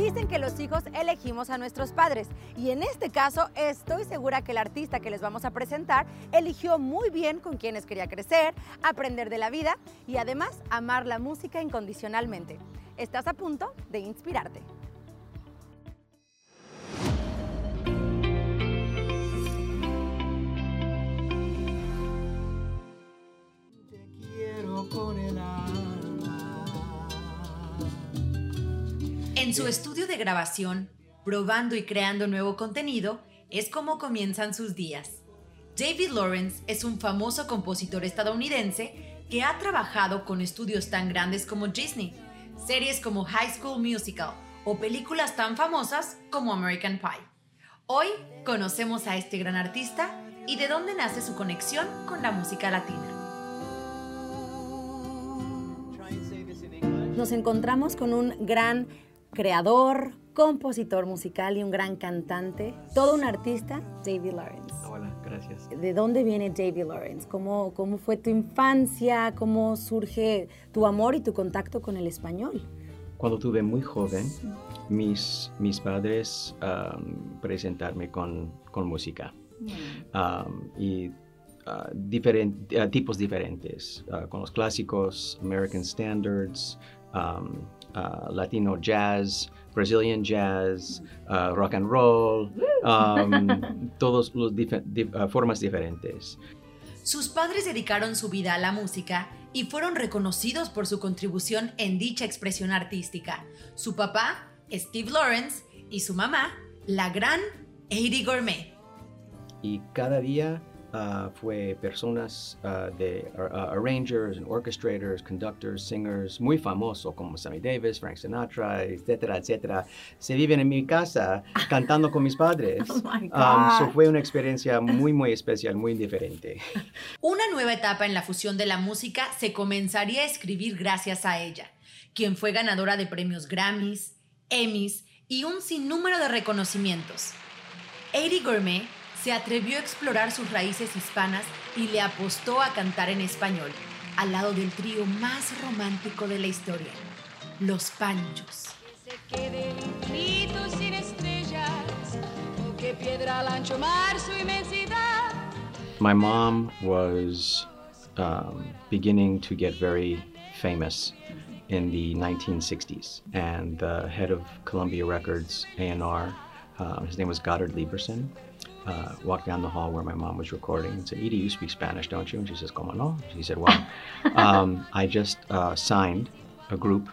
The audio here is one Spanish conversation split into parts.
Dicen que los hijos elegimos a nuestros padres y en este caso estoy segura que el artista que les vamos a presentar eligió muy bien con quienes quería crecer, aprender de la vida y además amar la música incondicionalmente. Estás a punto de inspirarte. Su estudio de grabación, probando y creando nuevo contenido, es como comienzan sus días. David Lawrence es un famoso compositor estadounidense que ha trabajado con estudios tan grandes como Disney, series como High School Musical o películas tan famosas como American Pie. Hoy conocemos a este gran artista y de dónde nace su conexión con la música latina. Nos encontramos con un gran creador, compositor musical y un gran cantante, todo un artista, David Lawrence. Hola, gracias. ¿De dónde viene David Lawrence? ¿Cómo, ¿Cómo fue tu infancia? ¿Cómo surge tu amor y tu contacto con el español? Cuando tuve muy joven, mis, mis padres um, presentarme con, con música um, y uh, tipos diferentes, uh, con los clásicos, American Standards, um, uh, Latino jazz, Brazilian jazz, uh, rock and roll, um, todas las uh, formas diferentes. Sus padres dedicaron su vida a la música y fueron reconocidos por su contribución en dicha expresión artística. Su papá, Steve Lawrence, y su mamá, la gran Eddie Gourmet. Y cada día Uh, fue personas uh, de uh, arrangers and orchestrators, conductors, singers muy famosos como Sammy Davis, Frank Sinatra, etcétera, etcétera. Se viven en mi casa cantando con mis padres. Oh my God. Um, fue una experiencia muy, muy especial, muy diferente. Una nueva etapa en la fusión de la música se comenzaría a escribir gracias a ella, quien fue ganadora de premios Grammys, Emmys y un sinnúmero de reconocimientos. Eddie Gourmet se atrevió a explorar sus raíces hispanas y le apostó a cantar en español, al lado del trío más romántico de la historia, Los Panchos. My mom was um, beginning to get very famous in the 1960s, and the head of Columbia Records, A&R, uh, his name was Goddard Lieberson, uh, walked down the hall where my mom was recording and said, Edie, you speak Spanish, don't you? And she says, Como no? She said, Well, um, I just uh, signed a group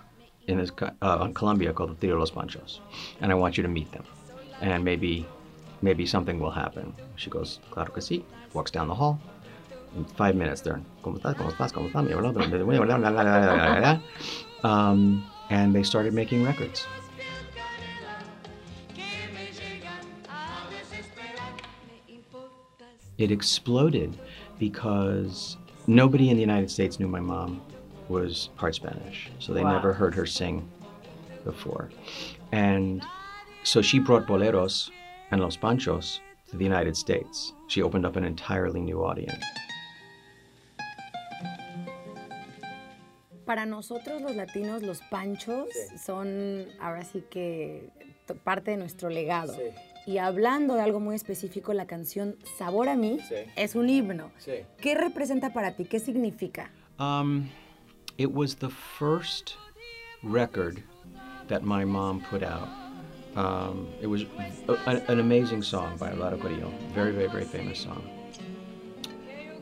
in this, uh, Colombia called the Trio Los Panchos, and I want you to meet them. And maybe, maybe something will happen. She goes, Claro que sí. Walks down the hall. In five minutes, they're, ¿Cómo estás? ¿Cómo estás? ¿Cómo estás? Um, and they started making records. It exploded because nobody in the United States knew my mom was part Spanish. So they Wow. never heard her sing before. And so she brought boleros and los panchos to the United States. She opened up an entirely new audience. Para nosotros los latinos, los panchos son ahora sí que parte de nuestro legado. Y hablando de algo muy específico, la canción Sabor a mí Sí. es un himno. Sí. ¿Qué representa para ti? ¿Qué significa? Um, it was the first record that my mom put out. Um, it was a, an amazing song by Lado Carrillo. Very, very, very famous song.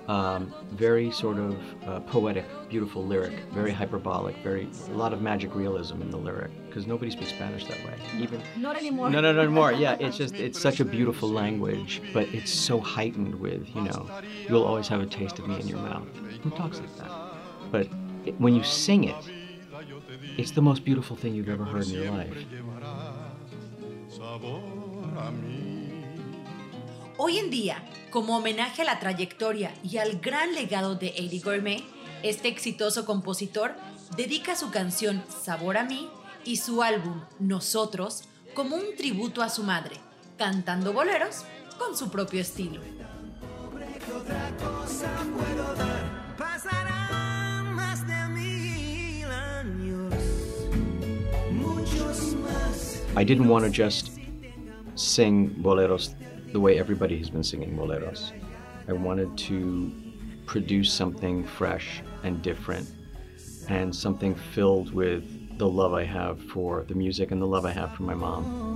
Um, very sort of uh, poetic, beautiful lyric, very hyperbolic, very a lot of magic realism in the lyric because nobody speaks Spanish that way. Even Not anymore. no, no, no more. Yeah, it's just it's such a beautiful language, but it's so heightened with you know, you'll always have a taste of me in your mouth. Who talks like that? But it, when you sing it, it's the most beautiful thing you've ever heard in your life. Hoy en día, como homenaje a la trayectoria y al gran legado de Eddie Gourmet, este exitoso compositor dedica su canción Sabor a mí y su álbum Nosotros como un tributo a su madre, cantando boleros con su propio estilo. Pasarán más de mil años, muchos más I didn't want to just sing boleros the way everybody has been singing boleros. I wanted to produce something fresh and different and something filled with the love I have for the music and the love I have for my mom.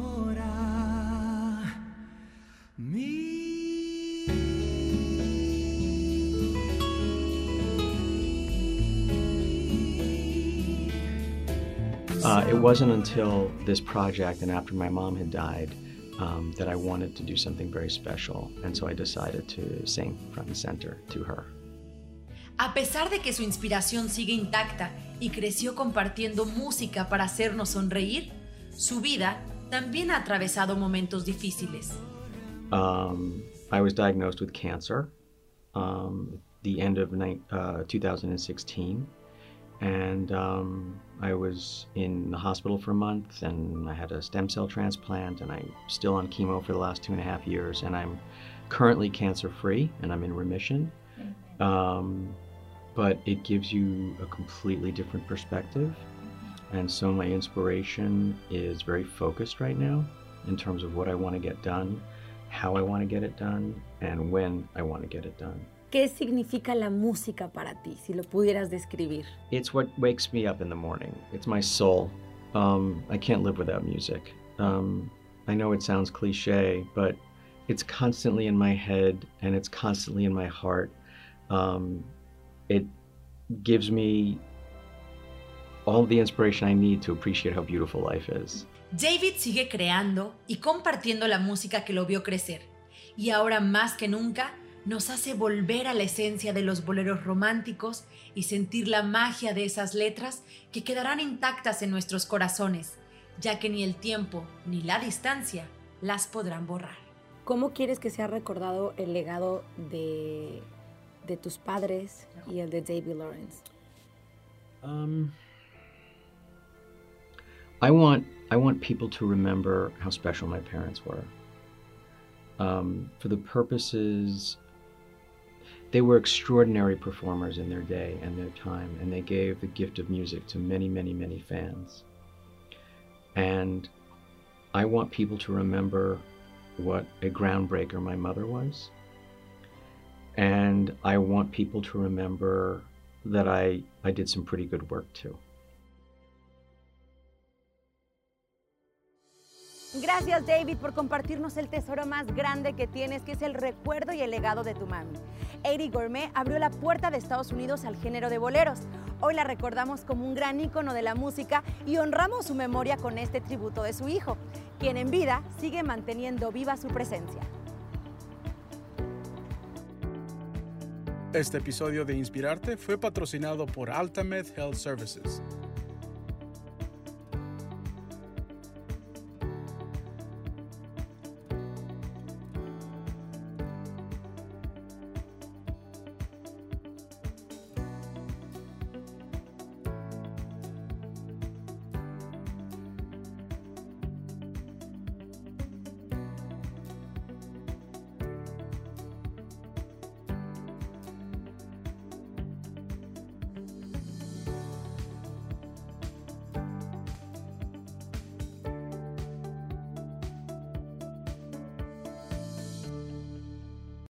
Uh, it wasn't until this project and after my mom had died um, that I wanted to do something very special, and so I decided to sing front and center to her. A pesar de que su inspiración sigue intacta y creció compartiendo música para hacernos sonreír, su vida también ha atravesado momentos difíciles. Um, I was diagnosed with cancer um, the end of uh, 2016. And um, I was in the hospital for a month, and I had a stem cell transplant, and I'm still on chemo for the last two and a half years, and I'm currently cancer free, and I'm in remission. Um, but it gives you a completely different perspective, and so my inspiration is very focused right now in terms of what I want to get done, how I want to get it done, and when I want to get it done. ¿Qué significa la música para ti, si lo pudieras describir? It's what wakes me up in the morning. It's my soul. Um, I can't live without music. Um, I know it sounds cliche, but it's constantly in my head and it's constantly in my heart. Um, it gives me all the inspiration I need to appreciate how beautiful life is. David sigue creando y compartiendo la música que lo vio crecer. Y ahora más que nunca, nos hace volver a la esencia de los boleros románticos y sentir la magia de esas letras que quedarán intactas en nuestros corazones, ya que ni el tiempo ni la distancia las podrán borrar. ¿Cómo quieres que sea recordado el legado de, de tus padres y el de David Lawrence? Um, I want I want people to remember how special my parents were. Um, for the purposes they were extraordinary performers in their day and their time, and they gave the gift of music to many, many, many fans. And I want people to remember what a groundbreaker my mother was. And I want people to remember that I, I did some pretty good work too. Gracias David por compartirnos el tesoro más grande que tienes, que es el recuerdo y el legado de tu mami. Eddie Gourmet abrió la puerta de Estados Unidos al género de boleros. Hoy la recordamos como un gran ícono de la música y honramos su memoria con este tributo de su hijo, quien en vida sigue manteniendo viva su presencia. Este episodio de Inspirarte fue patrocinado por Altamed Health Services